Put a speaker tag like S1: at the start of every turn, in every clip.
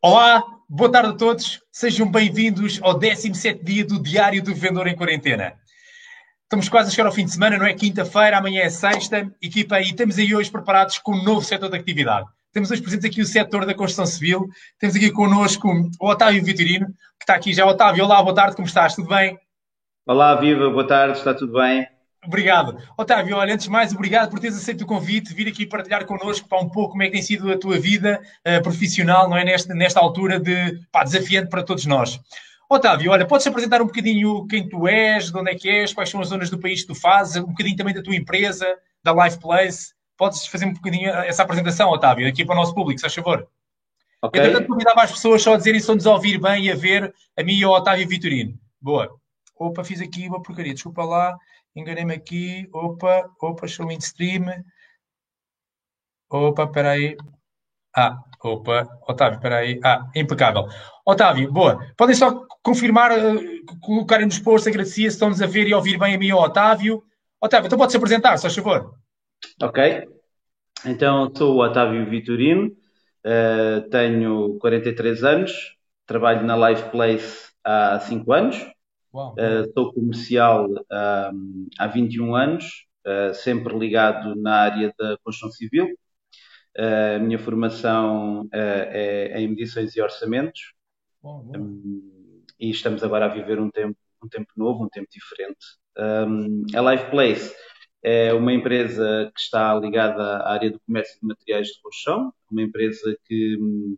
S1: Olá, boa tarde a todos. Sejam bem-vindos ao 17 dia do Diário do Vendedor em Quarentena. Estamos quase a chegar ao fim de semana, não é? Quinta-feira, amanhã é sexta. Equipa aí, estamos aí hoje preparados com um novo setor de atividade. Temos hoje presentes aqui o setor da construção civil. Temos aqui connosco o Otávio Vitorino, que está aqui já. Otávio, olá, boa tarde, como estás? Tudo bem?
S2: Olá, viva, boa tarde, está tudo bem?
S1: Obrigado. Otávio, olha, antes de mais, obrigado por teres aceito o convite, vir aqui partilhar connosco para um pouco como é que tem sido a tua vida uh, profissional, não é? Nesta, nesta altura de pá, desafiante para todos nós. Otávio, olha, podes apresentar um bocadinho quem tu és, de onde é que és, quais são as zonas do país que tu fazes, um bocadinho também da tua empresa, da Life Place. Podes fazer um bocadinho essa apresentação, Otávio, aqui para o nosso público, se faz favor. Okay. Entretanto, convidava as pessoas só a dizerem se nos a ouvir bem e a ver a mim e ao Otávio Vitorino. Boa. Opa, fiz aqui uma porcaria, desculpa lá enganei-me aqui, opa, opa, show in stream, opa, espera aí, ah, opa, Otávio, espera aí, ah, impecável. Otávio, boa, podem só confirmar, uh, colocarem nos posts, agradecia se estão-nos a ver e ouvir bem a mim Otávio. Otávio, então pode-se apresentar, se faz favor.
S2: Ok, então sou o Otávio Vitorino, uh, tenho 43 anos, trabalho na Life Place há 5 anos, Uh, sou comercial um, há 21 anos, uh, sempre ligado na área da construção civil. Uh, a minha formação é, é, em medições e orçamentos. Um, e estamos agora a viver um tempo, um tempo novo, um tempo diferente. Um, a Life Place é uma empresa que está ligada à área do comércio de materiais de construção, uma empresa que um,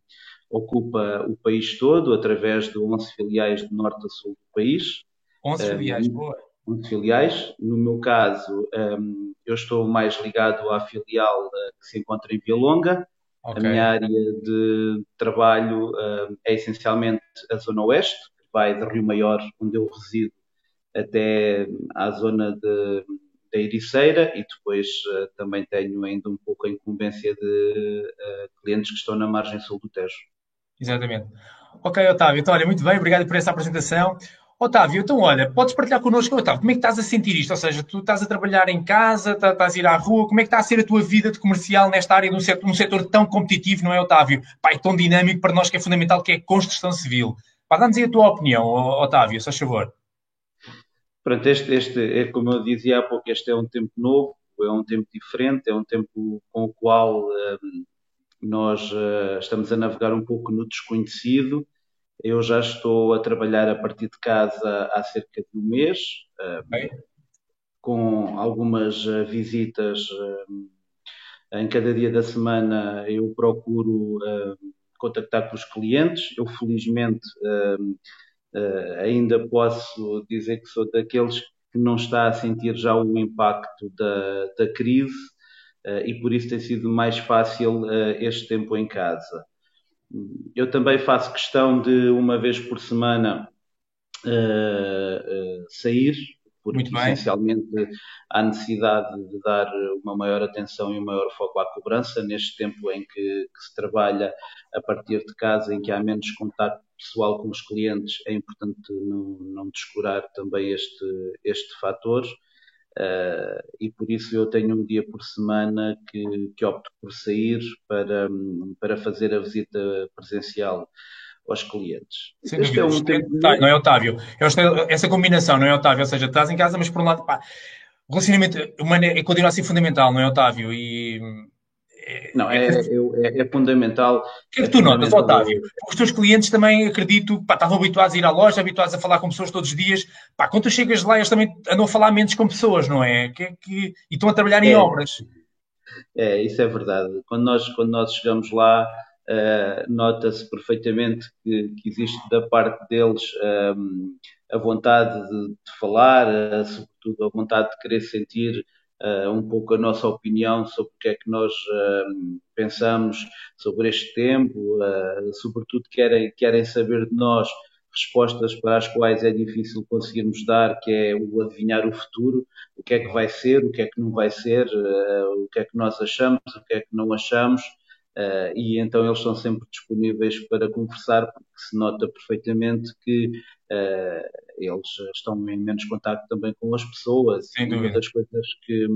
S2: ocupa o país todo, através de 11 filiais de norte a sul do país.
S1: 11 filiais, um, boa.
S2: 11 filiais. No meu caso, um, eu estou mais ligado à filial uh, que se encontra em Via Longa. Okay. A minha área de trabalho uh, é essencialmente a Zona Oeste, que vai de Rio Maior, onde eu resido, até à zona de, da Ericeira e depois uh, também tenho ainda um pouco a incumbência de uh, clientes que estão na margem sul do Tejo.
S1: Exatamente. Ok, Otávio. Então, olha, muito bem, obrigado por essa apresentação. Otávio, então olha, podes partilhar connosco, Otávio, como é que estás a sentir isto? Ou seja, tu estás a trabalhar em casa, tá, estás a ir à rua, como é que está a ser a tua vida de comercial nesta área, num setor, setor tão competitivo, não é, Otávio? Pai, tão dinâmico para nós que é fundamental, que é a construção civil. dá-nos aí a tua opinião, Otávio, se faz favor.
S2: Pronto, este, este, é como eu dizia há pouco, este é um tempo novo, é um tempo diferente, é um tempo com o qual um, nós uh, estamos a navegar um pouco no desconhecido. Eu já estou a trabalhar a partir de casa há cerca de um mês, uh, com algumas uh, visitas em cada dia da semana. Eu procuro contactar com os clientes. Eu, felizmente, ainda posso dizer que sou daqueles que não está a sentir já o impacto da, da crise e por isso tem sido mais fácil uh, este tempo em casa. Eu também faço questão de, uma vez por semana, uh, sair, porque essencialmente há necessidade de dar uma maior atenção e um maior foco à cobrança neste tempo em que, que, se trabalha a partir de casa, em que há menos contato pessoal com os clientes, é importante não, não descurar também este, este fator. Uh, e por isso eu tenho um dia por semana que, que opto por sair para, para fazer a visita presencial aos clientes.
S1: este é um tempo... Não é, Otávio? Essa combinação, não é, Otávio? Ou seja, estás em casa, mas por um lado, pá, o relacionamento humano é, continua a ser fundamental, não é, Otávio? E
S2: não, é, é, é, fundamental. O
S1: que é que tu notas, Otávio? Os teus clientes também, acredito, pá, estavam habituados a ir à loja, habituados a falar com pessoas todos os dias. Pá, quando tu chegas lá, eles também andam a falar menos com pessoas, não é? Que, que, e estão a trabalhar em é. obras.
S2: É, isso é verdade. Quando nós, quando nós chegamos lá, uh, nota-se perfeitamente que, que, existe da parte deles um, eh, a vontade de, de falar, uh, sobretudo a vontade de querer sentir uh, um pouco a nossa opinião sobre o que é que nós uh, pensamos sobre este tempo, uh, sobretudo querem, querem saber de nós respostas para as quais é difícil conseguirmos dar, que é o adivinhar o futuro, o que é que vai ser, o que é que não vai ser, o que é que nós achamos, o que é que não achamos. Uh, e então eles estão sempre disponíveis para conversar, porque se nota perfeitamente que uh, eles estão em menos contato também com as pessoas.
S1: Sem dúvida.
S2: Uma das coisas que,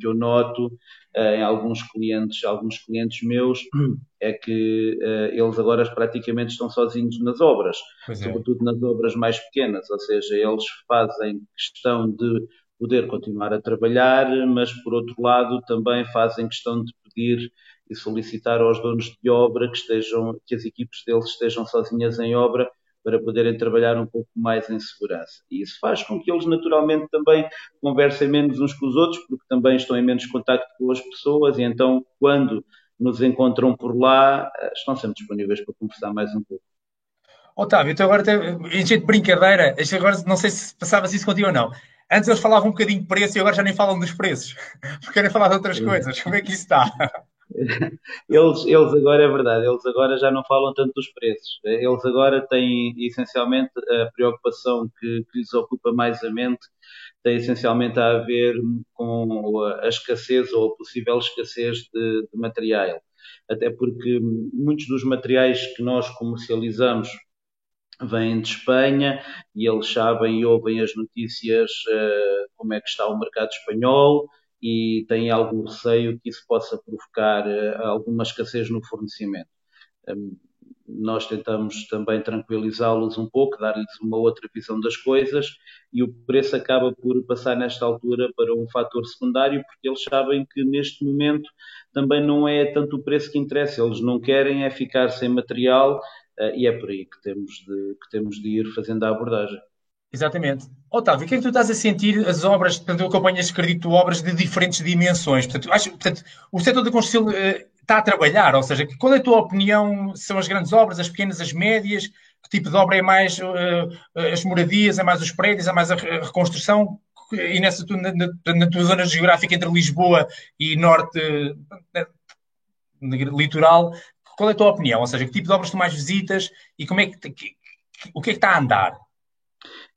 S2: que eu noto uh, em alguns clientes, alguns clientes meus, é que eles agora praticamente estão sozinhos nas obras, é. sobretudo nas obras mais pequenas, ou seja, eles fazem questão de poder continuar a trabalhar, mas por outro lado também fazem questão de pedir e solicitar aos donos de obra que estejam, que as equipes deles estejam sozinhas em obra para poderem trabalhar um pouco mais em segurança. E isso faz com que eles naturalmente também conversem menos uns com os outros, porque também estão em menos contacto com as pessoas e então quando nos encontram por lá, eh, estão sempre disponíveis para conversar mais um pouco.
S1: Otávio, então agora, em jeito de brincadeira, agora não sei se passava-se isso contigo ou não. Antes eles falavam um bocadinho de preço e agora já nem falam dos preços, porque querem falar de outras coisas. Como é que isso está?
S2: Eles, eles agora, é verdade, eles agora já não falam tanto dos preços. Eles agora têm essencialmente a preocupação que, que lhes ocupa mais a mente, tem essencialmente a ver com a escassez ou a possível escassez de, de material. Até porque muitos dos materiais que nós comercializamos vêm de Espanha e eles sabem e ouvem as notícias uh, como é que está o mercado espanhol, e têm algum receio que isso possa provocar uh, alguma escassez no fornecimento. Um, nós tentamos também tranquilizá-los um pouco, dar-lhes uma outra visão das coisas e o preço acaba por passar nesta altura para um fator secundário porque eles sabem que neste momento também não é tanto o preço que interessa, eles não querem é ficar sem material uh, e é por aí que temos de, que temos de ir fazendo a abordagem.
S1: Exatamente. Otávio, o que é que tu estás a sentir as obras, portanto, eu acompanhas, acredito, obras de diferentes dimensões. Portanto, acho, portanto o setor da construção uh, está a trabalhar, ou seja, qual é a tua opinião? São as grandes obras, as pequenas, as médias? Que tipo de obra é mais uh, as moradias, é mais os prédios, é mais a reconstrução? E nessa na, na, tua zona geográfica entre Lisboa e norte litoral, qual é a tua opinião? Ou seja, que tipo de obras tu mais visitas e como é que, que o que é que está a andar?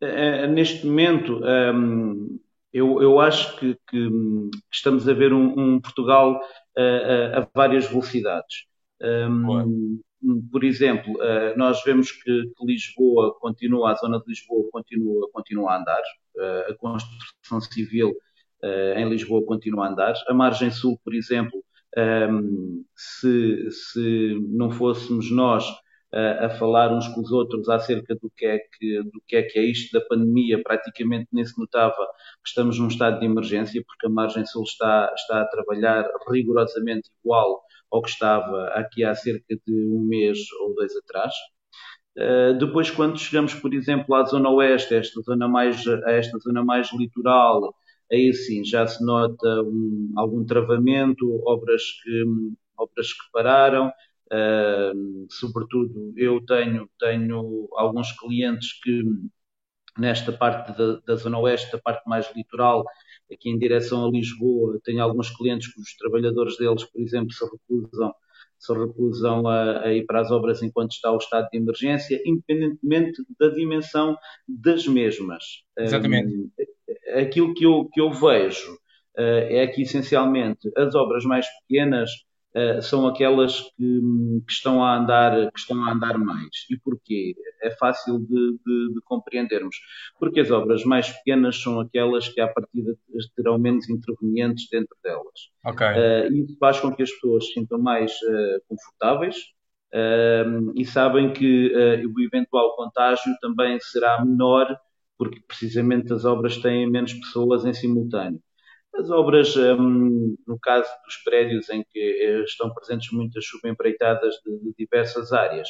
S2: Uh, neste momento, um, ehm, eu, eu, acho que, que, estamos a ver um, um Portugal uh, a várias velocidades. Um, ehm, por exemplo, uh, nós vemos que, Lisboa continua, a zona de Lisboa continua, continua a andar, a construção civil em Lisboa continua a andar. A margem sul, por exemplo, se, se não fôssemos nós a falar uns com os outros acerca do que, é que, do que é que é isto da pandemia, praticamente nem se notava que estamos num estado de emergência, porque a margem sul está, está a trabalhar rigorosamente igual ao que estava aqui há cerca de um mês ou dois atrás. Uh, depois, quando chegamos, por exemplo, à zona oeste, esta zona mais, a esta zona mais litoral, aí sim já se nota um, algum travamento, obras que, obras que pararam, Uh, sobretudo, eu tenho, tenho alguns clientes que, nesta parte da, da, Zona Oeste, da parte mais litoral, aqui em direção a Lisboa, tenho alguns clientes cujos trabalhadores deles, por exemplo, se recusam, se recusam a, a, ir para as obras enquanto está o estado de emergência, independentemente da dimensão das mesmas.
S1: Exatamente. Um,
S2: aquilo que eu, que eu vejo uh, é que, essencialmente, as obras mais pequenas são aquelas que, que, estão a andar, que estão a andar mais. E porquê? É fácil de, de, de compreendermos. Porque as obras mais pequenas são aquelas que, à partida, terão menos intervenientes dentro delas.
S1: Okay.
S2: Uh, isso faz com que as pessoas se sintam mais uh, confortáveis, Uh, e sabem que o eventual contágio também será menor, porque precisamente as obras têm menos pessoas em simultâneo. As obras, um, no caso dos prédios em que eh, estão presentes muitas subempreitadas de, de diversas áreas,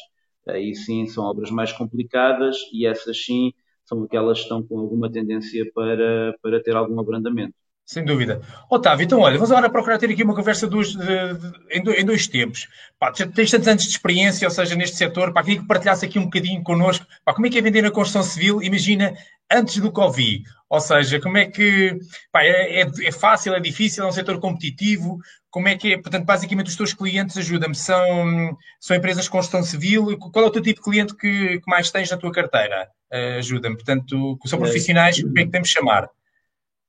S2: aí sim são obras mais complicadas e essas sim são aquelas que estão com alguma tendência para, para ter algum abrandamento.
S1: Sem dúvida. Otávio, então olha, vamos agora procurar ter aqui uma conversa dos, de, de, em, dois, em, dois tempos. Pá, tens tantos anos de experiência, ou seja, neste setor, pá, queria que partilhasse aqui um bocadinho connosco. Pá, como é que é vender na construção civil? Imagina, antes do Covid. Ou seja, como é que pá, é, é, é, fácil, é difícil, é um setor competitivo? Como é que é? Portanto, basicamente, os teus clientes ajudam-me. São, são empresas de construção civil? Qual é o teu tipo de cliente que, que mais tens na tua carteira? Uh, ajuda-me. Portanto, são é. profissionais, como é que temos de chamar?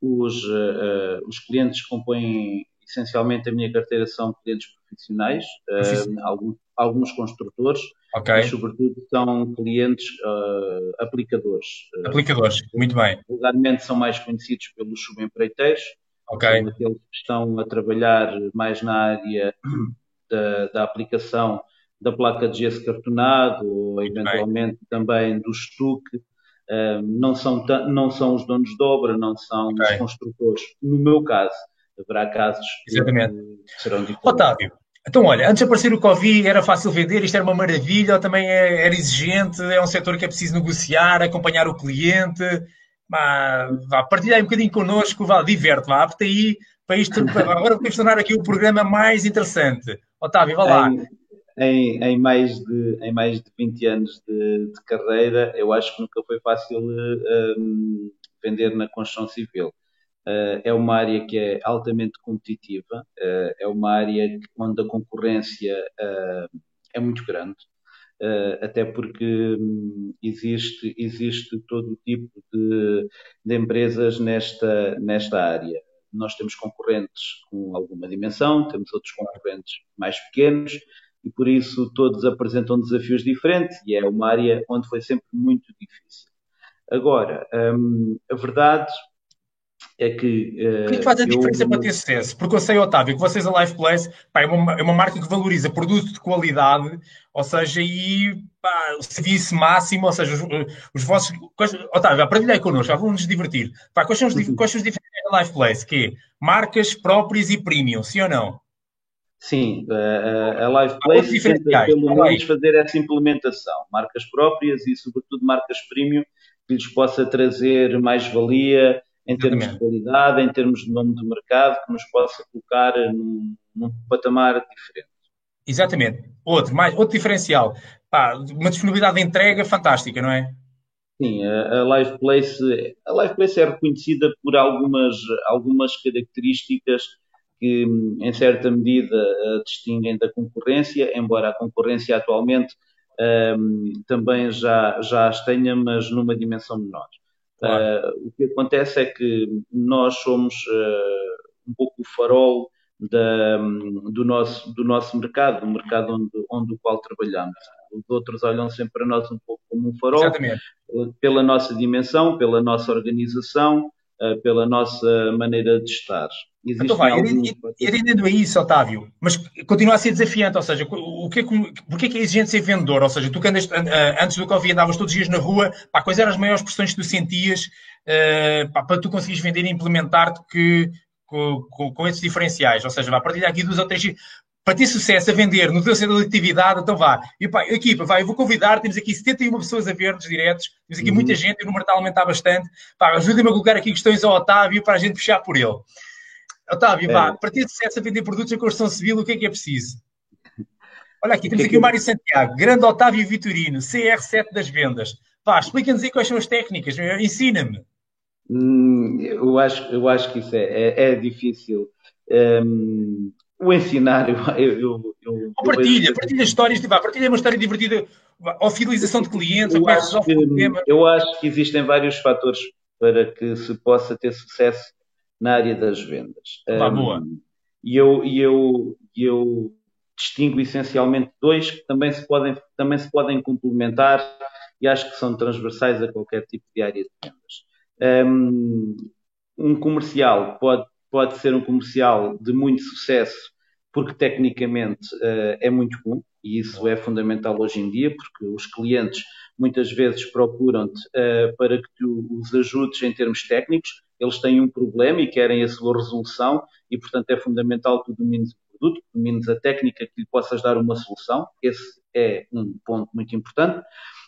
S2: Os, uh, os clientes que compõem essencialmente a minha carteira são clientes profissionais, uh, alguns, alguns, construtores, okay. mas sobretudo são clientes uh, aplicadores.
S1: Aplicadores, muito bem.
S2: Vulgarmente são mais conhecidos pelos subempreiteiros, okay. são aqueles que estão a trabalhar mais na área da, da aplicação da placa de gesso cartonado ou eventualmente também do estuque não, são, não são os donos de obra, não são okay. os construtores. No meu caso, haverá casos
S1: Exatamente. que serão diferentes. Otávio, então olha, antes de aparecer o Covid era fácil vender, isto era uma maravilha, ou também é, era exigente, é um setor que é preciso negociar, acompanhar o cliente, mas, vá, partilhar um bocadinho connosco, vá, diverte, vá, apta aí para isto, agora vamos tornar aqui o programa mais interessante. Otávio, vá lá.
S2: Em, em, em, mais, de, em mais de 20 anos de, de carreira, eu acho que nunca foi fácil uh, vender na construção civil. Uh, é uma área que é altamente competitiva, uh, é uma área onde a concorrência é muito grande, até porque um, existe, existe todo tipo de, de empresas nesta, nesta área nós temos concorrentes com alguma dimensão, temos outros concorrentes mais pequenos, e por isso todos apresentam desafios diferentes e é uma área onde foi sempre muito difícil. Agora, hum, a verdade é que.
S1: Uh, o que faz a eu... diferença para ter sucesso? Porque eu sei, Otávio, que vocês, a Life Place, pá, é, uma, é uma marca que valoriza produto de qualidade, ou seja, e pá, o serviço máximo, ou seja, os, os vossos. Otávio, partilhei connosco, vamos nos divertir. Pá, quais, são os, quais são os diferentes da Life Place? Que é marcas próprias e premium, sim ou não?
S2: Sim, a, a Live Place tenta pelo menos fazer essa implementação, marcas próprias e sobretudo marcas premium que lhes possa trazer mais valia em termos de qualidade, em termos de nome de mercado, que nos possa colocar num, num patamar diferente.
S1: Exatamente. Outro, mais, outro diferencial. Pá, uma disponibilidade de entrega fantástica, não é?
S2: Sim, a, a Live Place, a Live Place é reconhecida por algumas, algumas características que, em certa medida, a distinguem da concorrência, embora a concorrência atualmente um, também já, já as tenha, mas numa dimensão menor. Claro. Uh, o que acontece é que nós somos uh, um pouco o farol da, do, nosso, do nosso mercado, do mercado onde, onde o qual trabalhamos. Os outros olham sempre para nós um pouco como um farol, Exatamente. pela nossa dimensão, pela nossa organização, pela nossa maneira de estar.
S1: Então vai, alguns... entendendo a isso, Otávio, mas continua a ser desafiante, ou seja, o que é que, porque é que é exigente ser vendedor? Ou seja, tu que andas, antes do Covid andavas todos os dias na rua, pá, quais eram as maiores pressões que tu sentias uh, pá, para tu conseguires vender e implementar-te que, com, com, com, esses diferenciais? Ou seja, vai partilhar aqui duas ou três para ter sucesso a vender no teu centro de atividade, então vá. E pá, equipa, vai, eu vou convidar, temos aqui 71 pessoas a ver-nos diretos, temos aqui uhum. muita gente, o número está a aumentar bastante. Pá, ajudem-me a colocar aqui questões ao Otávio para a gente puxar por ele. Otávio, vá, é. para ter sucesso a vender produtos em construção civil, o que é que é preciso? Olha aqui, temos é aqui o Mário Santiago, grande Otávio Vitorino, CR7 das vendas. Pá, explica-nos aí quais são as técnicas, ensina-me.
S2: Hum, eu, acho, eu acho que isso é, é, é difícil. Um, o ensinar, eu. eu, eu,
S1: partilha, eu partilha histórias, vá, partilha uma história divertida, ou fidelização de clientes,
S2: eu, acho que, eu acho que existem vários fatores para que se possa ter sucesso na área das vendas.
S1: Ah, um, boa.
S2: E eu, e eu, eu distingo essencialmente dois que também se podem, também se podem complementar e acho que são transversais a qualquer tipo de área de vendas. Um, um comercial pode, pode ser um comercial de muito sucesso porque tecnicamente uh, é muito bom e isso é fundamental hoje em dia porque os clientes muitas vezes procuram-te uh, para que tu os ajudes em termos técnicos eles têm um problema e querem a sua resolução e, portanto, é fundamental que tu domines o produto, que domines a técnica que lhe possas dar uma solução. Esse é um ponto muito importante.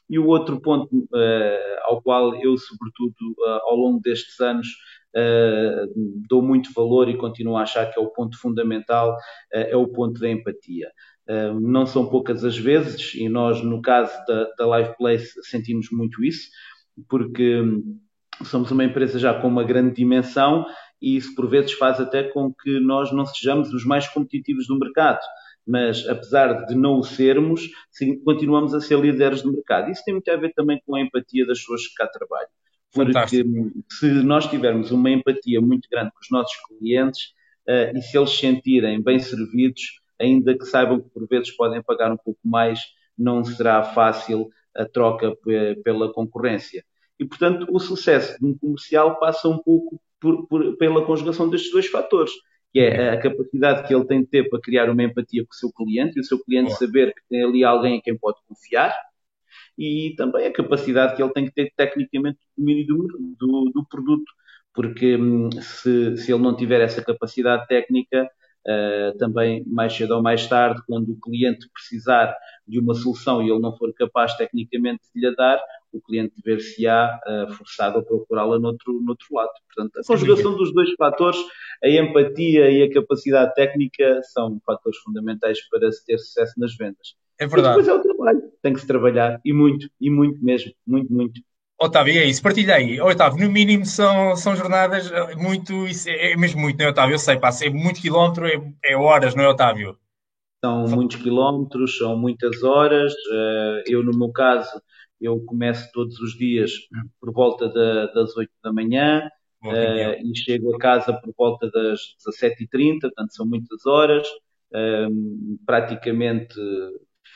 S2: E o outro ponto uh, ao qual eu, sobretudo, uh, ao longo destes anos, uh, dou muito valor e continuo a achar que é o ponto fundamental, é o ponto da empatia. não são poucas as vezes, e nós, no caso da, da Live Place, sentimos muito isso, porque somos uma empresa já com uma grande dimensão e isso por vezes faz até com que nós não sejamos os mais competitivos do mercado. Mas apesar de não o sermos, continuamos a ser líderes do mercado. Isso tem muito a ver também com a empatia das pessoas que cá trabalham. Porque Fantástico. se nós tivermos uma empatia muito grande com os nossos clientes, e se eles se sentirem bem servidos, ainda que saibam que por vezes podem pagar um pouco mais, não será fácil a troca pela concorrência. E, portanto, o sucesso de um comercial passa um pouco por, por, pela conjugação destes dois fatores, que é a capacidade que ele tem de ter para criar uma empatia com o seu cliente e o seu cliente saber que tem ali alguém em quem pode confiar e também a capacidade que ele tem que ter tecnicamente de domínio do, do, do produto, porque hum, se, se ele não tiver essa capacidade técnica, Uh, também mais cedo ou mais tarde, quando o cliente precisar de uma solução e ele não for capaz tecnicamente de lhe dar, o cliente ver-se-á uh, forçado a procurá-la noutro, noutro lado. Portanto, a conjugação dos dois fatores, a empatia e a capacidade técnica, são fatores fundamentais para se ter sucesso nas vendas.
S1: É verdade.
S2: E depois é o trabalho, tem que se trabalhar, e muito, e muito mesmo, muito, muito.
S1: Otávio, é isso, partilha aí. Otávio, no mínimo são, são jornadas eh, muito, isso é, é mesmo muito, não é, Otávio? Eu sei, passa, é muito quilómetro, é, é horas, não é, Otávio?
S2: São muitos quilómetros, são muitas horas. Eh, eu, no meu caso, eu começo todos os dias por volta da, das 8 da manhã uh, e chego a casa por volta das 17h30, portanto são muitas horas. Uh, praticamente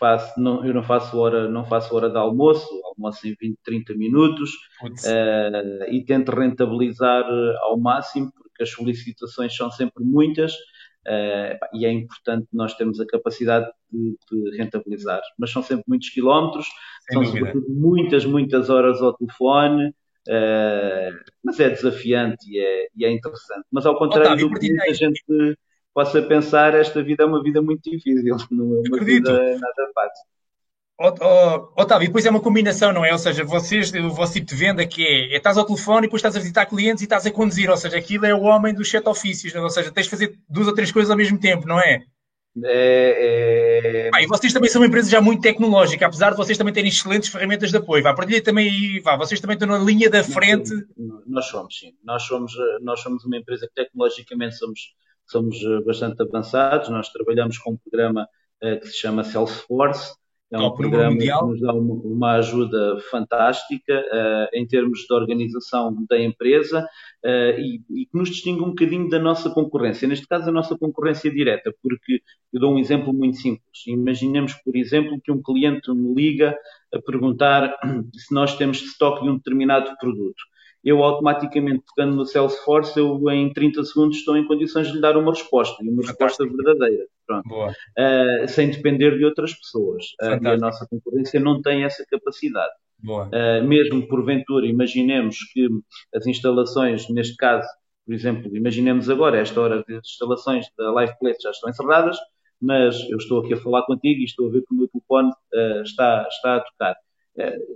S2: faço, não, eu não faço hora, não faço hora de almoço, almoço em 20, 30 minutos uh, e tento rentabilizar ao máximo, porque as solicitações são sempre muitas uh, e é importante nós termos a capacidade de, de rentabilizar. Mas são sempre muitos quilómetros, Sem são muitas, muitas horas ao telefone. Uh, mas é desafiante e é, e é interessante. Mas ao contrário Otávio, do que muita gente possa pensar, esta vida é uma vida muito difícil, não é uma Acredito. vida nada fácil.
S1: Otávio, depois é uma combinação, não é? Ou seja, vocês, o vosso tipo de venda que é, é estás ao telefone e depois estás a visitar clientes e estás a conduzir, ou seja, aquilo é o homem dos sete ofícios, é? ou seja, tens de fazer duas ou três coisas ao mesmo tempo, não é?
S2: É,
S1: é... E vocês também são uma empresa já muito tecnológica, apesar de vocês também terem excelentes ferramentas de apoio. Vá, partilha também aí, vá, vocês também estão na linha da frente.
S2: Nós somos, sim. Nós somos, nós somos uma empresa que tecnologicamente somos somos eh, bastante avançados. Nós trabalhamos com um programa uh, que se chama Salesforce. É um programa que nos dá uma, uma ajuda fantástica uh, em termos de organização da empresa uh, e, e, que nos distingue um bocadinho da nossa concorrência. Neste caso, a nossa concorrência direta, porque eu dou um exemplo muito simples. Imaginemos, por exemplo, que um cliente me liga a perguntar se nós temos estoque de um determinado produto eu automaticamente, tocando no Salesforce, eu em 30 segundos estou em condições de lhe dar uma resposta, e uma resposta verdadeira, uh, sem depender de outras pessoas. Uh, e a nossa concorrência não tem essa capacidade. Uh, mesmo porventura, imaginemos que as instalações, neste caso, por exemplo, imaginemos agora, esta hora as instalações da LivePlate já estão encerradas, mas eu estou aqui a falar contigo e estou a ver que o meu telefone está, está a tocar.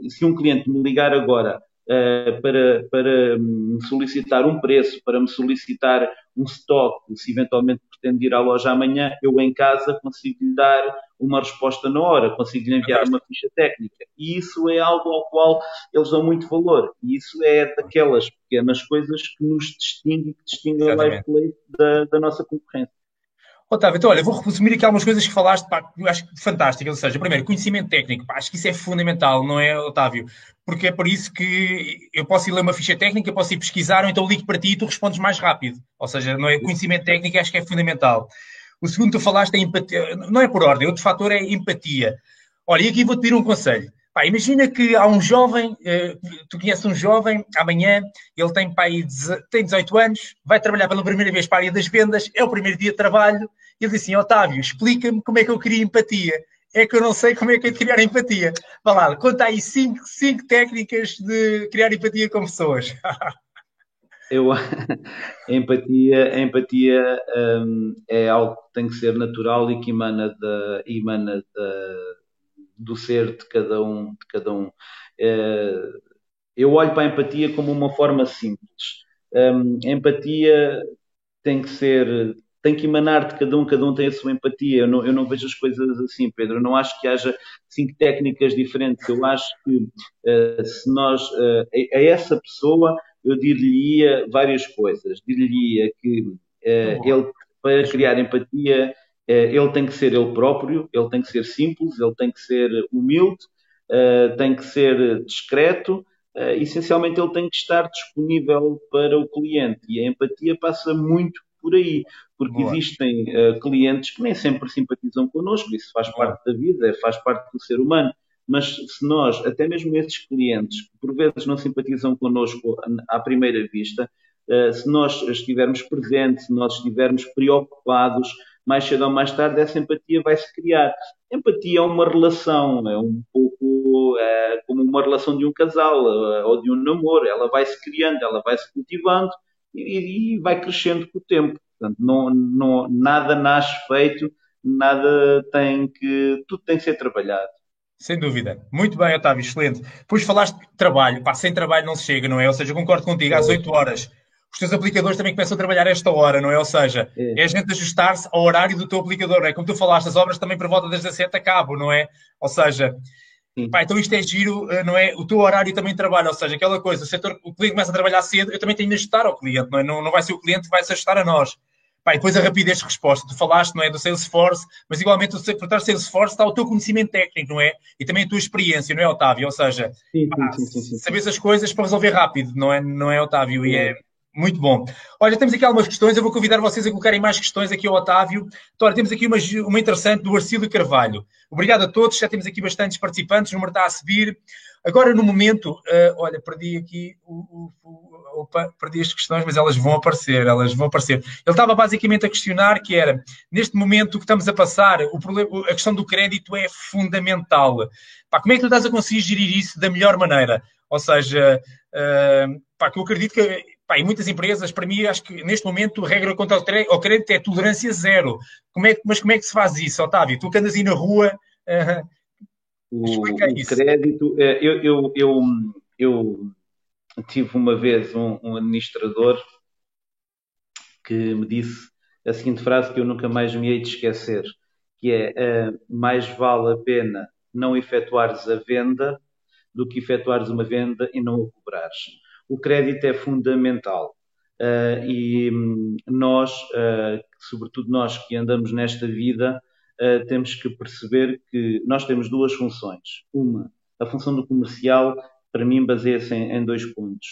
S2: se um cliente me ligar agora uh, para, para me solicitar um preço, para me solicitar um stock, se eventualmente pretende ir à loja amanhã, eu em casa consigo lhe dar uma resposta na hora, consigo lhe enviar uma ficha técnica. E isso é algo ao qual eles dão muito valor. E isso é daquelas pequenas coisas que nos distingue e que distingue a Live da, da nossa concorrência.
S1: Otávio, então olha, vou resumir aqui algumas coisas que falaste, pá, eu acho fantásticas. Ou seja, primeiro, conhecimento técnico, pá, acho que isso é fundamental, não é, Otávio? Porque é por isso que eu posso ir ler uma ficha técnica, posso ir pesquisar, ou então ligo para ti e tu respondes mais rápido. Ou seja, não é conhecimento técnico, acho que é fundamental. O segundo que tu falaste é empatia, não é por ordem, outro fator é empatia. Olha, e aqui vou-te pedir um conselho. Pá, imagina que há um jovem, eh, tu conheces um jovem, amanhã ele tem, pá, tem 18 anos, vai trabalhar pela primeira vez para a área das vendas, é o primeiro dia de trabalho, e ele diz assim, Otávio, explica-me como é que eu queria empatia. É que eu não sei como é que é de criar empatia. Vá lá, conta aí cinco, cinco técnicas de criar empatia com pessoas.
S2: eu, a empatia, a empatia um, é algo que tem que ser natural e que emana, da, emana da, do ser de cada um. De cada um. É, eu olho para a empatia como uma forma simples. Um, a empatia tem que ser tem que emanar de cada um, cada um tem a sua empatia. Eu não, eu não vejo as coisas assim, Pedro. Eu não acho que haja cinco técnicas diferentes. Eu acho que uh, se nós, uh, a, a, essa pessoa, eu dir-lhe-ia várias coisas. Dir-lhe-ia que uh, ele, para criar empatia, ele tem que ser ele próprio, ele tem que ser simples, ele tem que ser humilde, tem que ser discreto, essencialmente ele tem que estar disponível para o cliente. E a empatia passa muito por aí, porque Boa. existem clientes que nem sempre simpatizam connosco, isso faz Boa. parte da vida, faz parte do ser humano. Mas se nós, até mesmo esses clientes, que por vezes não simpatizam connosco à primeira vista, se nós estivermos presentes, se nós estivermos preocupados, mais cedo ou mais tarde essa empatia vai se criar. Empatia é uma relação, é um pouco é, como uma relação de um casal é, ou de um namoro. Ela vai se criando, ela vai se cultivando e, e vai crescendo com o tempo. Portanto, não, não, nada nasce feito, nada tem que. Tudo tem que ser trabalhado.
S1: Sem dúvida. Muito bem, Otávio, excelente. Depois falaste de trabalho. Pá, sem trabalho não se chega, não é? Ou seja, concordo contigo, às 8 horas os teus aplicadores também começam a trabalhar esta hora, não é? Ou seja, é, é a gente ajustar-se ao horário do teu aplicador, não é? Como tu falaste, as obras também por volta das 17 acabam, não é? Ou seja, pá, então isto é giro, eh, não é? O teu horário também trabalha, ou seja, aquela coisa, o setor, o cliente começa a trabalhar cedo, eu também tenho de ajustar ao cliente, não é? Não, não vai ser o cliente que vai se ajustar a nós. Pá, e depois a rapidez de resposta. Tu falaste, não é, do Salesforce, mas igualmente por trás do Salesforce está o teu conhecimento técnico, não é? E também a tua experiência, não é, Otávio? Ou seja, sim, pá, sim, sim, saber as coisas para resolver rápido, não é, não é Otávio? E é, muito bom. Olha, temos aqui algumas questões. Eu vou convidar vocês a colocarem mais questões aqui ao Otávio. Então, olha, temos aqui uma, uma interessante do Arcílio Carvalho. Obrigado a todos. Já temos aqui bastantes participantes. O número está a subir. Agora, no momento, uh, olha, perdi aqui o, o, opa, perdi as questões, mas elas vão aparecer, elas vão aparecer. Ele estava basicamente a questionar que era, neste momento que estamos a passar, o problema, a questão do crédito é fundamental. Pá, como é que tu estás a conseguir gerir isso da melhor maneira? Ou seja, uh, pá, que eu acredito que Pá, em muitas empresas, para mim, acho que neste momento a regra contra o crédito é tolerância zero. Como é, mas como é que se faz isso, Otávio? Tu que andas aí na rua, uh,
S2: o, o crédito, é, eu, eu, eu, eu, tive uma vez um, um, administrador que me disse a seguinte frase que eu nunca mais me hei de esquecer, que é uh, mais vale a pena não efetuares a venda do que efetuares uma venda e não a cobrares o crédito é fundamental. Uh, e hum, nós, uh, sobretudo nós que andamos nesta vida, uh, temos que perceber que nós temos duas funções. Uma, a função do comercial, para mim, baseia-se em, em, dois pontos: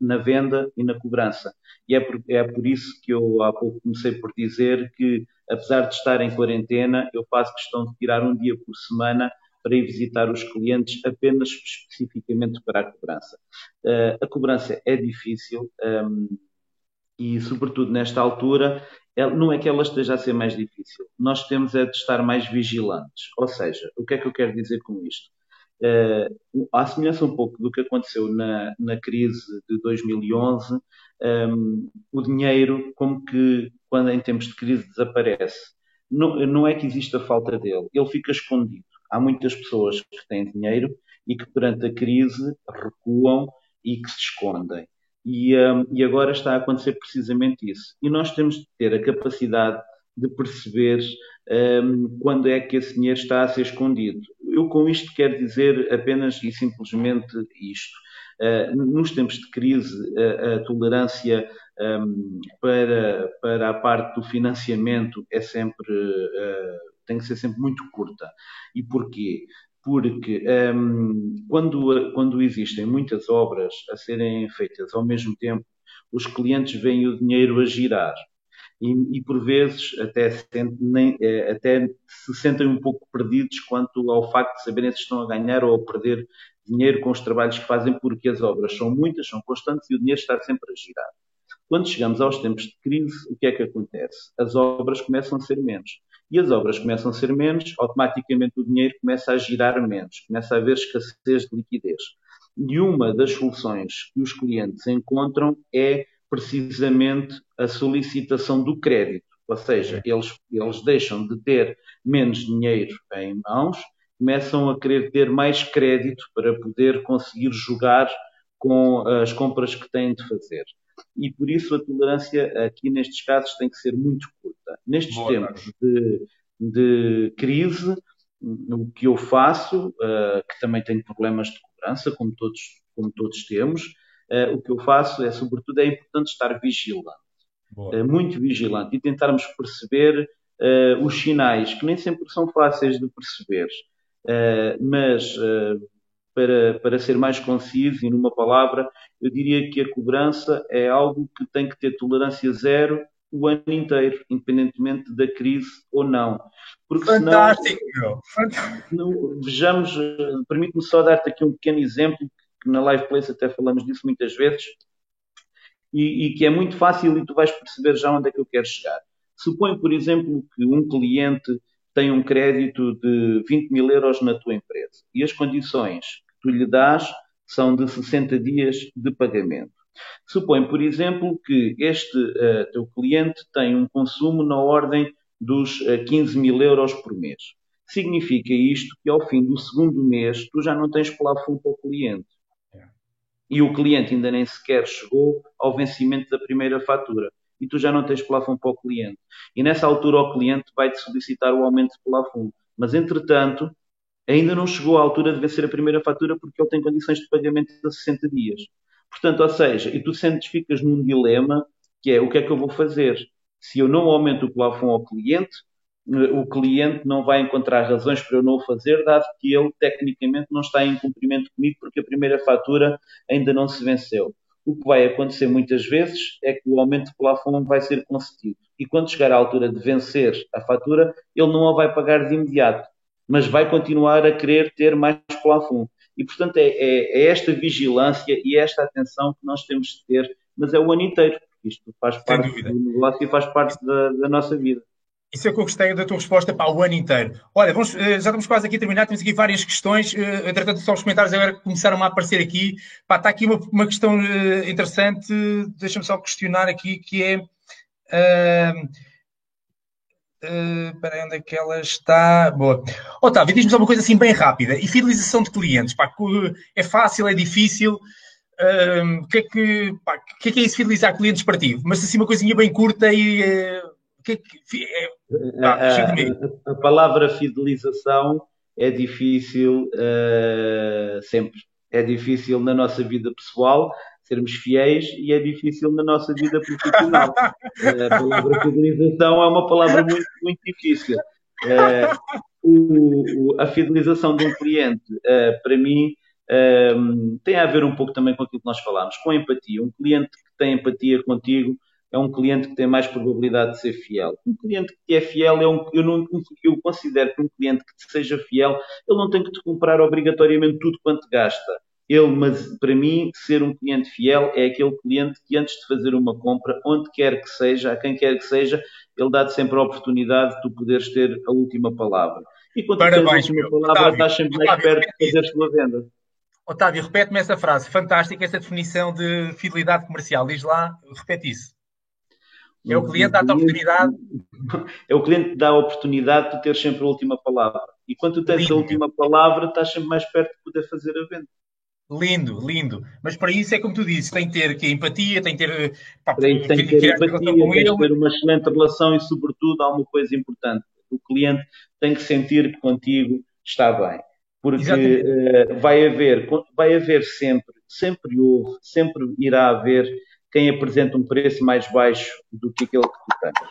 S2: na venda e na cobrança. E é por, é por isso que eu há pouco comecei por dizer que, apesar de estar em quarentena, eu faço questão de tirar um dia por semana para ir visitar os clientes apenas especificamente para a cobrança. Uh, a cobrança é difícil um, ehm, e, sobretudo nesta altura, não é que ela esteja a ser mais difícil. Nós temos é de estar mais vigilantes. Ou seja, o que é que eu quero dizer com isto? Uh, à semelhança um pouco do que aconteceu na, na crise de 2011, um, ehm, o dinheiro, como que quando em tempos de crise desaparece, não, não é que exista falta dele, ele fica escondido há muitas pessoas que têm dinheiro e que perante a crise recuam e que se escondem. E, um, e agora está a acontecer precisamente isso. E nós temos de ter a capacidade de perceber um, quando é que esse dinheiro está a ser escondido. Eu com isto quero dizer apenas e simplesmente isto. Uh, nos tempos de crise, a, a tolerância um, para, para a parte do financiamento é sempre uh, tem que ser sempre muito curta. E porquê? Porque um, quando, quando existem muitas obras a serem feitas ao mesmo tempo, os clientes veem o dinheiro a girar. E, e, por vezes até, nem, é, até se sentem um pouco perdidos quanto ao facto de saberem se estão a ganhar ou a perder dinheiro com os trabalhos que fazem, porque as obras são muitas, são constantes e o dinheiro está sempre a girar. Quando chegamos aos tempos de crise, o que é que acontece? As obras começam a ser menos e as obras começam a ser menos, automaticamente o dinheiro começa a girar menos, começa a haver escassez de liquidez. E uma das soluções que os clientes encontram é precisamente a solicitação do crédito, ou seja, eles, eles deixam de ter menos dinheiro em mãos, começam a querer ter mais crédito para poder conseguir jogar com as compras que têm de fazer e por isso a tolerância aqui nestes casos tem que ser muito curta. Nestes Boa, tempos de, de, crise, o que eu faço, uh, que também tenho problemas de cobrança, como todos, como todos temos, uh, o que eu faço é, sobretudo, é importante estar vigilante. Uh, muito vigilante e tentarmos perceber os sinais, que nem sempre são fáceis de perceber, mas para, para ser mais conciso e numa palavra, eu diria que a cobrança é algo que tem que ter tolerância zero o ano inteiro, independentemente da crise ou não.
S1: Porque Fantástico! Senão,
S2: Fantástico! vejamos, permite-me só dar-te aqui um pequeno exemplo, que na Live Place até falamos disso muitas vezes, e, e, que é muito fácil e tu vais perceber já onde é que eu quero chegar. Supõe, por exemplo, que um cliente tem um crédito de 20 mil euros na tua empresa e as condições tu lhe dás são de 60 dias de pagamento. Supõe, por exemplo, que este uh, teu cliente tem um consumo na ordem dos uh, eh, 15 mil euros por mês. Significa isto que ao fim do segundo mês tu já não tens plafond para o cliente. É. E o cliente ainda nem sequer chegou ao vencimento da primeira fatura. E tu já não tens plafond para o cliente. E nessa altura o cliente vai-te solicitar o aumento de plafond. Mas, entretanto, ainda não chegou à altura de vencer a primeira fatura porque ele tem condições de pagamento de 60 dias. Portanto, ou seja, e tu sentes, ficas num dilema que é o que é que eu vou fazer? Se eu não aumento o plafond ao cliente, o cliente não vai encontrar razões para eu não o fazer, dado que ele tecnicamente não está em cumprimento comigo porque a primeira fatura ainda não se venceu. O que vai acontecer muitas vezes é que o aumento de plafond vai ser concedido. E quando chegar à altura de vencer a fatura, ele não a vai pagar de imediato, mas vai continuar a querer ter mais plafond. E, portanto, é, é, é, esta vigilância e esta atenção que nós temos de ter, mas é o ano inteiro, porque isto faz parte do negócio e faz parte da, da, nossa vida.
S1: Isso é o que eu gostei da tua resposta para o ano inteiro. Olha, vamos, eh, já estamos quase aqui a terminar, temos aqui várias questões. Eh, entretanto, só os comentários agora começaram a aparecer aqui. Pá, está aqui uma, uma questão eh, interessante, deixa-me só questionar aqui, que é. Uh, Uh, onde é que ela está? Boa. Otávio, diz-me só uma coisa assim bem rápida. E fidelização de clientes? Pá, é fácil, é difícil? Uh, o que, é que, pá, que é que é isso fidelizar clientes para ti? Mas assim uma coisinha bem curta e... Uh, que é que, é,
S2: pá, a, a, a, palavra fidelização é difícil uh, sempre. É difícil na nossa vida pessoal, sermos fiéis e é difícil na nossa vida profissional. a palavra fidelização é uma palavra muito, muito difícil. Eh, o, a fidelização de um cliente, uh, para mim, tem a ver um pouco também com aquilo que nós falámos, com empatia. Um cliente que tem empatia contigo é um cliente que tem mais probabilidade de ser fiel. Um cliente que é fiel é um, eu não eu considero que um cliente que te seja fiel, ele não tem que te comprar obrigatoriamente tudo quanto gasta. Ele, mas para mim, ser um cliente fiel é aquele cliente que antes de fazer uma compra, onde quer que seja, a quem quer que seja, ele dá-te sempre a oportunidade de tu poderes ter a última palavra. E quando Parabéns, tens a última palavra, Otávio, estás sempre mais Otávio, perto de fazer a tua venda.
S1: Otávio, repete-me essa frase. Fantástica essa definição de fidelidade comercial. Diz lá, repete isso. É o cliente dá-te a oportunidade.
S2: É o cliente que dá a oportunidade de ter sempre a última palavra. E quando tu tens Lindo. a última palavra, estás sempre mais perto de poder fazer a venda.
S1: Lindo, lindo. Mas para isso é como tu dizes, tem que ter que empatia, tem que ter.
S2: Pá, tem, tem que ter empatia, tem que ter uma excelente relação e, sobretudo, há uma coisa importante: o cliente tem que sentir que contigo está bem. Porque uh, vai haver, vai haver sempre, sempre houve, sempre irá haver quem apresenta um preço mais baixo do que aquele que tu tens.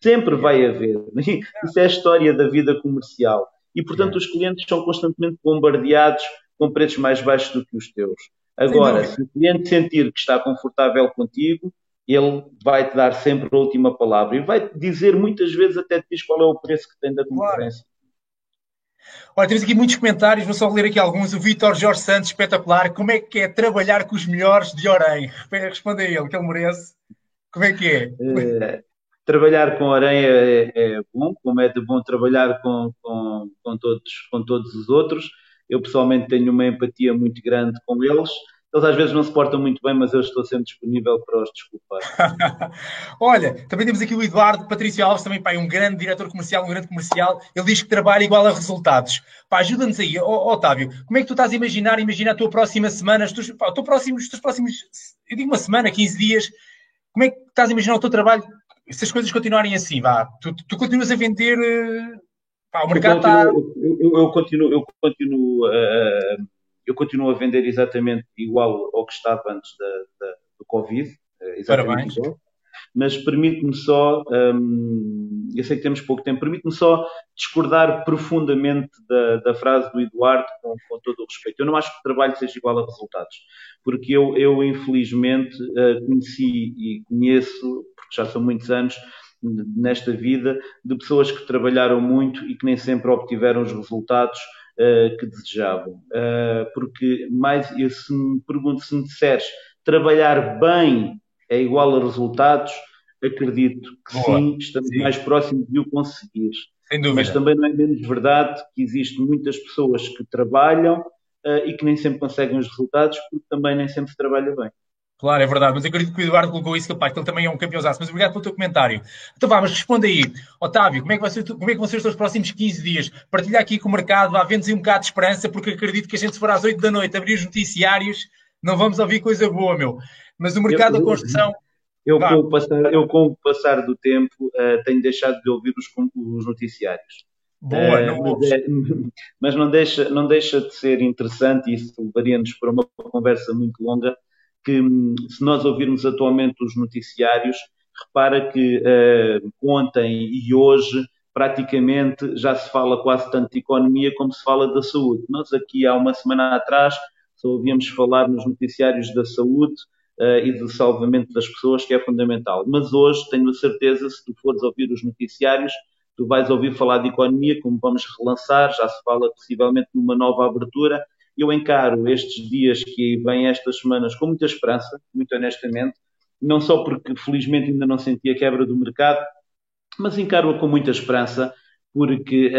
S2: Sempre vai haver. Isso é a história da vida comercial. E, portanto, os clientes são constantemente bombardeados com preços mais baixos do que os teus. Agora, se o cliente sentir que está confortável contigo, ele vai te dar sempre a última palavra e vai te dizer muitas vezes até te diz qual é o preço que tem da concorrência. Claro.
S1: Olha, temos aqui muitos comentários, vou só ler aqui alguns. O Vitor Jorge Santos, espetacular. Como é que é trabalhar com os melhores de Orem? Responde a ele, que ele merece. Como é que é?
S2: é trabalhar com Orem é, é, bom, como é de bom trabalhar com, com, com, todos, com todos os outros. Eu pessoalmente tenho uma empatia muito grande com eles. Eles às vezes não se portam muito bem, mas eu estou sempre disponível para os desculpar.
S1: Olha, também temos aqui o Eduardo Patrício Alves, também pá, um grande diretor comercial, um grande comercial. Ele diz que trabalha igual a resultados. Pá, ajuda-nos aí, oh, Otávio, como é que tu estás a imaginar? Imagina a tua próxima semana, os teus, pá, os teus próximos, eu digo uma semana, 15 dias, como é que estás a imaginar o teu trabalho se as coisas continuarem assim? Vá, tu, tu continuas a vender uh, Pá, o mercado está.
S2: Eu, eu, eu, continuo, eu continuo, uh, eu continuo a vender exatamente igual ao que estava antes da, da do Covid. Uh,
S1: Parabéns.
S2: Igual. Mas permite-me só um, eu sei que temos pouco tempo, permite-me só discordar profundamente da, da frase do Eduardo, com, com, todo o respeito. Eu não acho que o trabalho seja igual a resultados, porque eu, eu infelizmente, uh, conheci e conheço, porque já são muitos anos, nesta vida, de pessoas que trabalharam muito e que nem sempre obtiveram os resultados uh, que desejavam. Uh, porque mais, eu se me pergunto, se me disseres trabalhar bem é igual a resultados, acredito que Boa. sim, estamos sim. mais próximos de o conseguir. Mas também não é menos verdade que existem muitas pessoas que trabalham uh, e que nem sempre conseguem os resultados porque também nem sempre se trabalha bem.
S1: Claro, é verdade, mas eu acredito que o Eduardo colocou isso, capaz, que ele também é um campeãozaço. Mas obrigado pelo teu comentário. Então vá, mas responde aí. Otávio, como é, que vai ser, como é que vão ser os teus próximos 15 dias? Partilha aqui com o mercado, vá vendo-nos um bocado de esperança, porque acredito que a gente se for às 8 da noite abrir os noticiários, não vamos ouvir coisa boa, meu. Mas o mercado eu, da construção...
S2: Eu, com o, passar, eu, com o passar do tempo, uh, tenho deixado de ouvir os, os noticiários.
S1: Boa, uh, não
S2: mas, é, mas não deixa, não deixa de ser interessante, e isso levaria-nos para uma conversa muito longa, que hum, se nós ouvirmos atualmente os noticiários, repara que uh, ontem e hoje praticamente já se fala quase tanto de economia como se fala da saúde. Nós aqui há uma semana atrás só ouvíamos falar nos noticiários da saúde uh, e do salvamento das pessoas, que é fundamental. Mas hoje tenho a certeza, se tu fores ouvir os noticiários, tu vais ouvir falar de economia, como vamos relançar, já se fala possivelmente numa nova abertura, eu encaro estes dias que vêm estas semanas com muita esperança, muito honestamente, não só porque felizmente ainda não senti a quebra do mercado, mas encaro-a com muita esperança, porque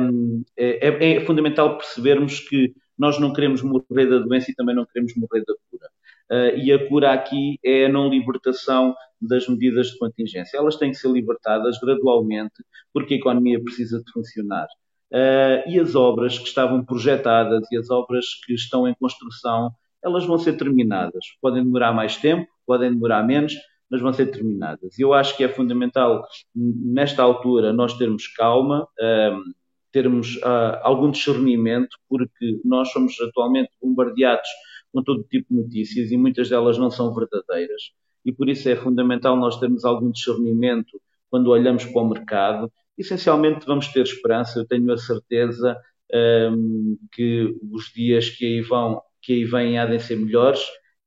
S2: hum, é, é, fundamental percebermos que nós não queremos morrer da doença e também não queremos morrer da cura. Uh, e a cura aqui é a não libertação das medidas de contingência. Elas têm que ser libertadas gradualmente, porque a economia precisa de funcionar. Uh, e as obras que estavam projetadas e as obras que estão em construção, elas vão ser terminadas. Podem demorar mais tempo, podem demorar menos, mas vão ser terminadas. E eu acho que é fundamental, nesta altura, nós termos calma, uh, termos uh, algum discernimento, porque nós somos atualmente bombardeados com todo tipo de notícias e muitas delas não são verdadeiras. E por isso é fundamental nós termos algum discernimento quando olhamos para o mercado essencialmente vamos ter esperança. Eu tenho a certeza um, que os dias que aí vão, que aí vêm, há de ser melhores.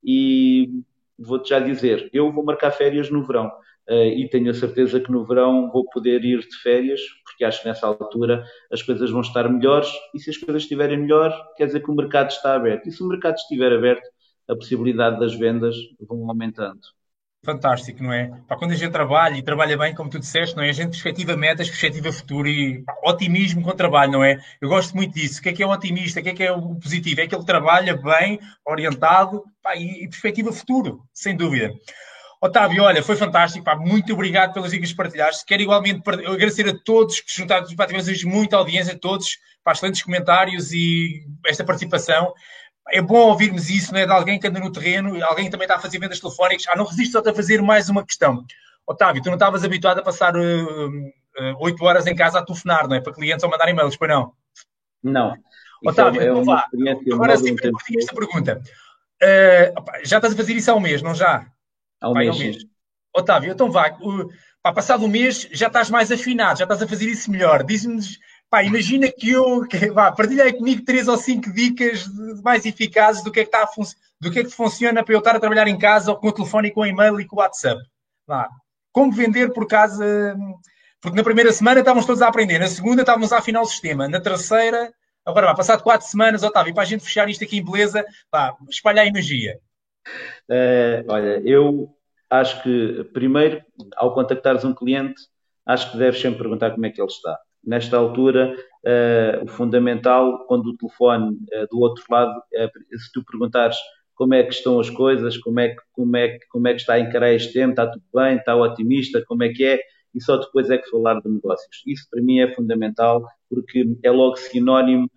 S2: E vou-te já dizer, eu vou marcar férias no verão. Uh, e tenho a certeza que no verão vou poder ir de férias, porque acho que nessa altura as coisas vão estar melhores. E se as coisas estiverem melhor, quer dizer que o mercado está aberto. E se o mercado estiver aberto, a possibilidade das vendas vão aumentando
S1: fantástico, não é? Pá, quando a gente trabalha e trabalha bem, como tu disseste, não é? A gente perspectiva metas, perspectiva futuro e pá, otimismo com o trabalho, não é? Eu gosto muito disso. O que é que é o otimista? O que é que é o positivo? É que ele trabalha bem, orientado pá, e, e perspectiva futuro, sem dúvida. Otávio, olha, foi fantástico, pá, muito obrigado pelas dicas que partilhaste. Quero igualmente agradecer a todos que juntaram, pá, tivemos muita audiência, todos, para excelentes comentários e esta participação é bom ouvirmos isso, não é? De alguém que anda no terreno, alguém que também está a fazer vendas telefónicas. Ah, não resisto só a fazer mais uma questão. Otávio, tu não estavas habituado a passar oito uh, uh, horas em casa a telefonar, não é? Para clientes ou mandar e-mails, pois não?
S2: Não.
S1: Otávio, é então vá. Agora sim, esta pergunta. Uh, opa, já estás a fazer isso há um mês, não já?
S2: Há um, Pai, mês, um mês.
S1: Otávio, então vá. Uh, pá, passado um mês já estás mais afinado, já estás a fazer isso melhor. Diz-nos Pá, imagina que eu vá, partilhei comigo três ou cinco dicas mais eficazes do que é que, está do que é que funciona para eu estar a trabalhar em casa ou com o telefone e com o e-mail e com o WhatsApp. Vá. Como vender por casa. Porque na primeira semana estávamos todos a aprender, na segunda estávamos a afinar o sistema, na terceira, agora vá, passado quatro semanas, Otávio, para a gente fechar isto aqui em beleza, vá, espalhar energia.
S2: Uh, olha, eu acho que primeiro, ao contactares um cliente, acho que deves sempre perguntar como é que ele está nesta altura, uh, o fundamental, quando o telefone uh, do outro lado, uh, se tu perguntares como é que estão as coisas, como é que, como é que, como é que está a encarar este tempo, está tudo bem, está otimista, como é que é, e só depois é que falar de negócios. Isso para mim é fundamental, porque é logo sinónimo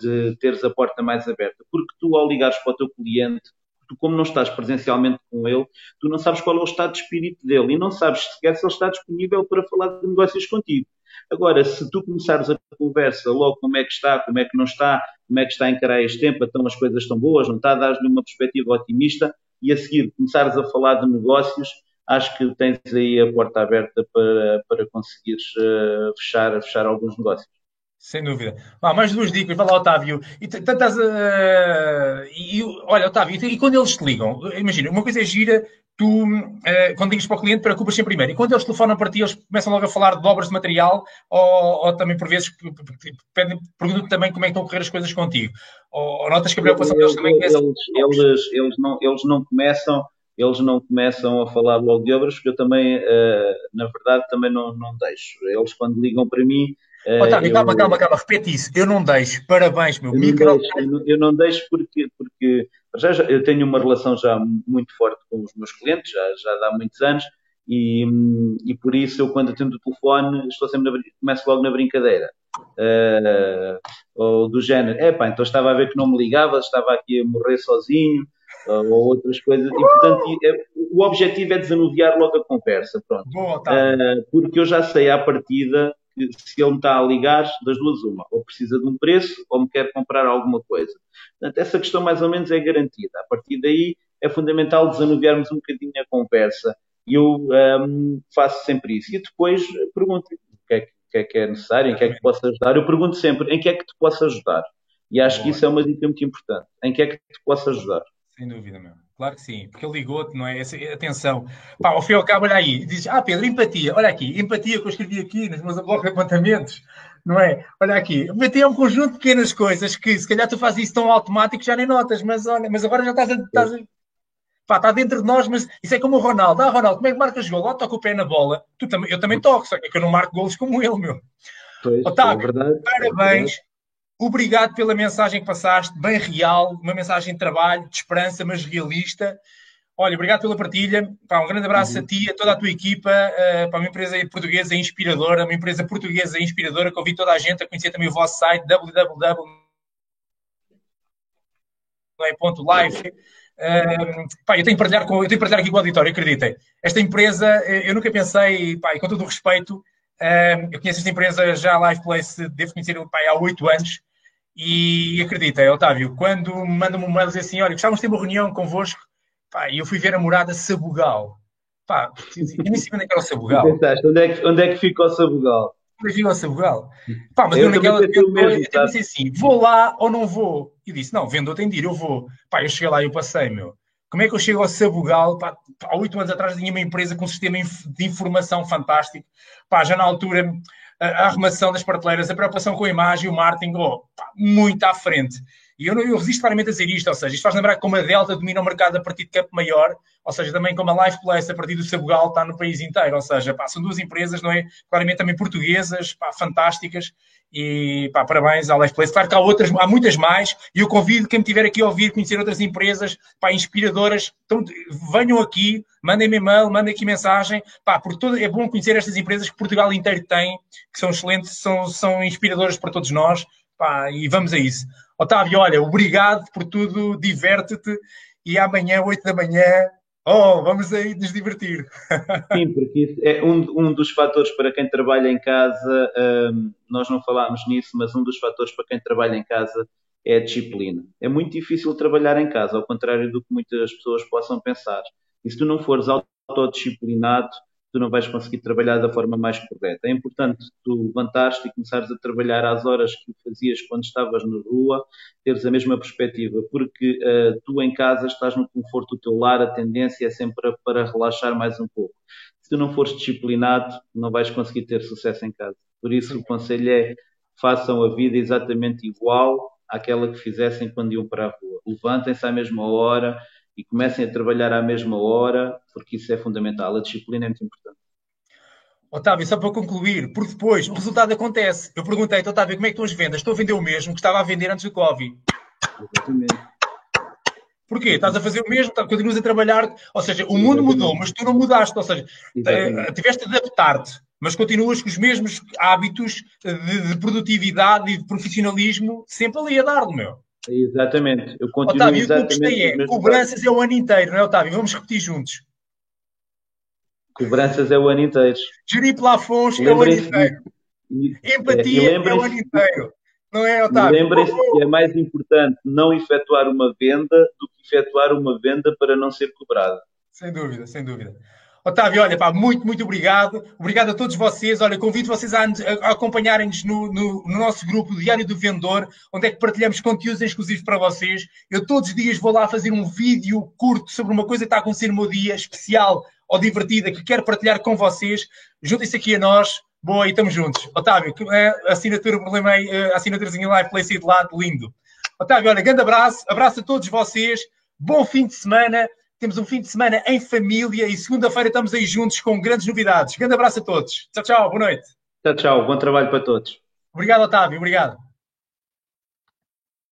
S2: de teres a porta mais aberta. Porque tu, ao ligares para o teu cliente, tu, como não estás presencialmente com ele, tu não sabes qual é o estado de espírito dele e não sabes sequer se ele está disponível para falar de negócios contigo. Agora, se tu começares a conversa logo como é que está, como é que não está, como é que está a encarar este tempo, então as coisas estão boas, não está a dar-lhe uma perspectiva otimista, e a seguir começares a falar de negócios, acho que tens aí a porta aberta para, para conseguires uh, fechar, fechar alguns negócios.
S1: Sem dúvida. Mais duas dicas, vai lá, Otávio. E, tantas, uh, e, olha, Otávio, e, quando eles te ligam, imagina, uma coisa é gira, tu, uh, quando ligas para o cliente, preocupas sempre primeiro. E quando eles telefonam para ti, eles começam logo a falar de obras de material, ou, ou também, por vezes, perguntam também como é que estão a correr as coisas contigo. Ou, ou notas que a preocupação deles também
S2: começa... Eles, eles, eles, não, eles não começam eles não começam a falar logo de obras, porque eu também, uh, na verdade, também não, não deixo. Eles, quando ligam para mim,
S1: Otávio, eu, calma, calma, calma, repete isso. Eu não deixo. Parabéns, meu.
S2: Eu Micro... não deixo, eu não, eu não deixo porque, porque já, já, eu tenho uma relação já muito forte com os meus clientes, já, já há muitos anos, e, e por isso eu, quando atendo o telefone, estou sempre na, começo logo na brincadeira. Uh, ou do género, é pá, então estava a ver que não me ligava, estava aqui a morrer sozinho, ou outras coisas, e portanto é, o objetivo é desanuviar logo a conversa, pronto. Boa, uh, porque eu já sei à partida se ele me está a ligar, das duas uma, ou precisa de um preço ou me quer comprar alguma coisa. Portanto, essa questão mais ou menos é garantida. A partir daí é fundamental desanuviarmos um bocadinho a conversa e eu um, faço sempre isso. E depois pergunto o que é que, é, que é necessário, em que é que posso ajudar. Eu pergunto sempre em que é que te posso ajudar. E acho que isso é uma dica muito importante. Em que é que te posso ajudar?
S1: Sem dúvida, meu. Claro que sim, porque ele ligou-te, não é? Atenção. Pá, ao fim e ao cabo, olha aí. Diz, ah, Pedro, empatia. Olha aqui, empatia que eu escrevi aqui nos meus blocos de apontamentos, não é? Olha aqui. Empatia é um conjunto de pequenas coisas que, se calhar, tu fazes isso tão automático já nem notas, mas olha, mas agora já estás a. Estás a pá, está dentro de nós, mas isso é como o Ronaldo. Ah, Ronaldo, como é que marcas gol? Lá toca o pé na bola. Tu também, eu também toco, só que eu não marco golos como ele, meu. Pois, Otávio, é verdade, parabéns. É Obrigado pela mensagem que passaste, bem real, uma mensagem de trabalho, de esperança, mas realista. Olha, obrigado pela partilha. Pá, um grande abraço uhum. a ti, a toda a tua equipa, uh, para uma empresa portuguesa inspiradora, uma empresa portuguesa inspiradora. Convido toda a gente a conhecer também o vosso site www.life. Uh, pá, eu tenho que partilhar, com, eu tenho que partilhar aqui com o auditório, acreditem. Esta empresa, eh, eu nunca pensei, pá, e com todo o respeito, uh, eu conheço esta empresa já, Life Place, devo conhecer pá, há oito anos. E acredita, Otávio, quando manda-me um mail dizer assim: olha, gostávamos de ter uma reunião convosco, pá, e eu fui ver a morada Sabugal. Pá, eu nem sei onde é que era o Sabugal.
S2: Onde é que, onde é que fica o Sabugal?
S1: Onde fica o Sabugal? Pá, mas eu, eu naquela. Eu, eu, mesmo, eu disse assim: vou lá ou não vou? E disse: não, vendo tem de ir, eu vou. Pá, eu cheguei lá e eu passei, meu. Como é que eu chego ao Sabugal? Pá, há oito anos atrás tinha uma empresa com um sistema de informação fantástico. Pá, já na altura a arrumação das prateleiras, a preocupação com a imagem, o marketing, oh, muito à frente. E eu, eu resisto claramente a dizer isto, ou seja, isto faz lembrar como a Delta domina o mercado a partir de campo maior, ou seja, também como a Life Place a partir do Sabugal está no país inteiro, ou seja, pá, são duas empresas, não é? Claramente também portuguesas, pá, fantásticas, e pá, parabéns à Life Place. Claro que há outras, há muitas mais, e eu convido quem me tiver aqui a ouvir, conhecer outras empresas, pá, inspiradoras, então venham aqui, mandem-me e-mail, mandem aqui mensagem, pá, porque todo, é bom conhecer estas empresas que Portugal inteiro tem, que são excelentes, são, são inspiradoras para todos nós, pá, e vamos a isso. Otávio, olha, obrigado por tudo, diverte-te e amanhã, 8 da manhã, oh, vamos aí nos divertir.
S2: Sim, porque isso é um, um dos fatores para quem trabalha em casa, um, nós não falámos nisso, mas um dos fatores para quem trabalha em casa é a disciplina. É muito difícil trabalhar em casa, ao contrário do que muitas pessoas possam pensar. E se tu não fores autodisciplinado, tu não vais conseguir trabalhar da forma mais correta. É importante tu levantares-te e começares a trabalhar às horas que fazias quando estavas na rua, teres a mesma perspectiva, porque uh, tu em casa estás no conforto do teu lar, a tendência é sempre para, relaxar mais um pouco. Se tu não fores disciplinado, não vais conseguir ter sucesso em casa. Por isso, o conselho é façam a vida exatamente igual àquela que fizessem quando iam para a rua. Levantem-se à mesma hora, e comecem a trabalhar à mesma hora, porque isso é fundamental. A disciplina é muito importante.
S1: Otávio, só para concluir, porque depois o resultado acontece. Eu perguntei, então, Otávio, como é que estão as vendas? Estou a vender o mesmo que estava a vender antes do Covid. Exatamente. Porquê? Estás a fazer o mesmo, tá, continuas a trabalhar, ou seja, o mundo mudou, mas tu não mudaste, ou seja, Exatamente. tiveste de adaptar-te, mas continuas com os mesmos hábitos de, de, produtividade e de profissionalismo sempre ali a dar, meu.
S2: Exatamente. Eu continuo
S1: Otávio, exatamente. O que é, cobranças é o ano inteiro, não é, Otávio? Vamos repetir juntos.
S2: Cobranças é o ano inteiro.
S1: Gerir plafons é o ano inteiro. Empatia é, é o ano inteiro. Não é, Otávio?
S2: Lembrem-se que é mais importante não efetuar uma venda do que efetuar uma venda para não ser cobrada.
S1: Sem dúvida, sem dúvida. Otávio, olha, pá, muito, muito obrigado. Obrigado a todos vocês. Olha, convido vocês a, a acompanharem-nos no, no, no, nosso grupo Diário do Vendedor, onde é que partilhamos conteúdos exclusivos para vocês. Eu todos os dias vou lá fazer um vídeo curto sobre uma coisa que está a acontecer no meu dia, especial ou divertida, que quero partilhar com vocês. Juntem-se aqui a nós. Boa, e estamos juntos. Otávio, é a assinatura, problema aí, a assinaturazinha live aí de lado, lindo. Otávio, olha, grande abraço, abraço a todos vocês, bom fim de semana, temos um fim de semana em família e segunda-feira estamos aí juntos com grandes novidades. Grande abraço a todos. Tchau, tchau, boa noite.
S2: Tchau, tchau, bom trabalho para todos.
S1: Obrigado, Otávio, obrigado.